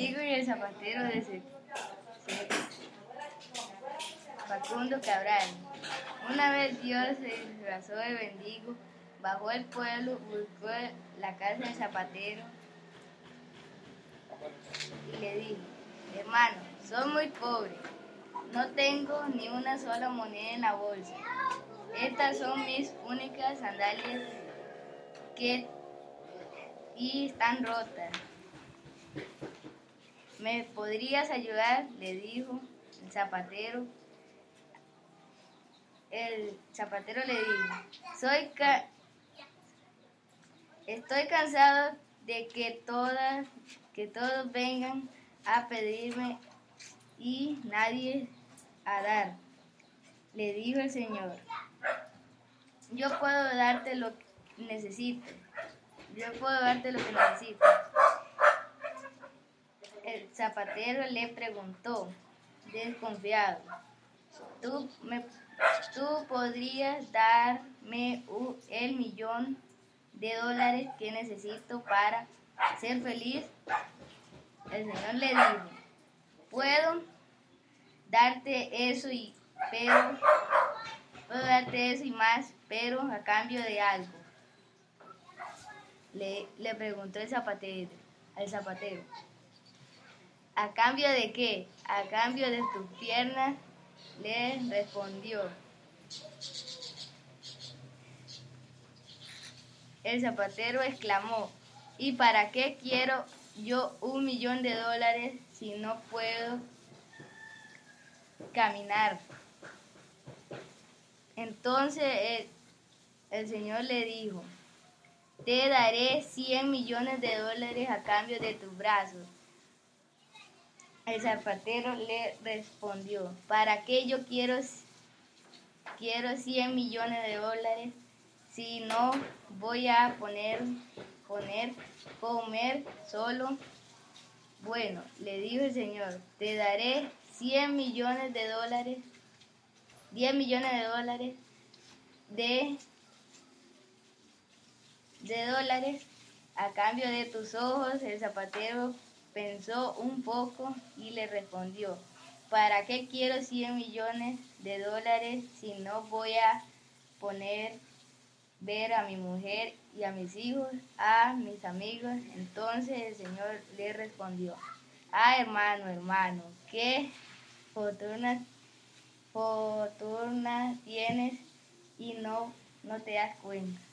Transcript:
y el zapatero de ese- Facundo Cabral. Una vez Dios se disfrazó de mendigo, bajó al pueblo, buscó la casa del zapatero y le dijo, hermano, soy muy pobre, no tengo ni una sola moneda en la bolsa. Estas son mis únicas sandalias que y están rotas. ¿Me podrías ayudar? le dijo el zapatero. El zapatero le dijo, soy ca- estoy cansado de que todas, que todos vengan a pedirme y nadie a dar. Le dijo el Señor, yo puedo darte lo que necesites. Yo puedo darte lo que necesites. El zapatero le preguntó, desconfiado, ¿tú, me, tú podrías darme el millón de dólares que necesito para ser feliz? El Señor le dijo, puedo darte eso y pero puedo darte eso y más, pero a cambio de algo. Le, le preguntó el zapatero, al zapatero. ¿A cambio de qué? A cambio de tus piernas, le respondió. El zapatero exclamó, ¿y para qué quiero yo un millón de dólares si no puedo caminar? Entonces el, Señor le dijo, te daré 100 millones de dólares a cambio de tus brazos. El zapatero le respondió, ¿para qué yo quiero, quiero 100 millones de dólares si no voy a poner, poner, comer solo? Bueno, le dijo el Señor, te daré 100 millones de dólares, 10 millones de dólares de de dólares a cambio de tus ojos. El zapatero pensó un poco y le respondió, ¿para qué quiero 100 millones de dólares si no voy a poner ver a mi mujer y a mis hijos, a mis amigos? Entonces el Señor le respondió, ah hermano, hermano, qué fortuna, fortuna tienes y no, no te das cuenta.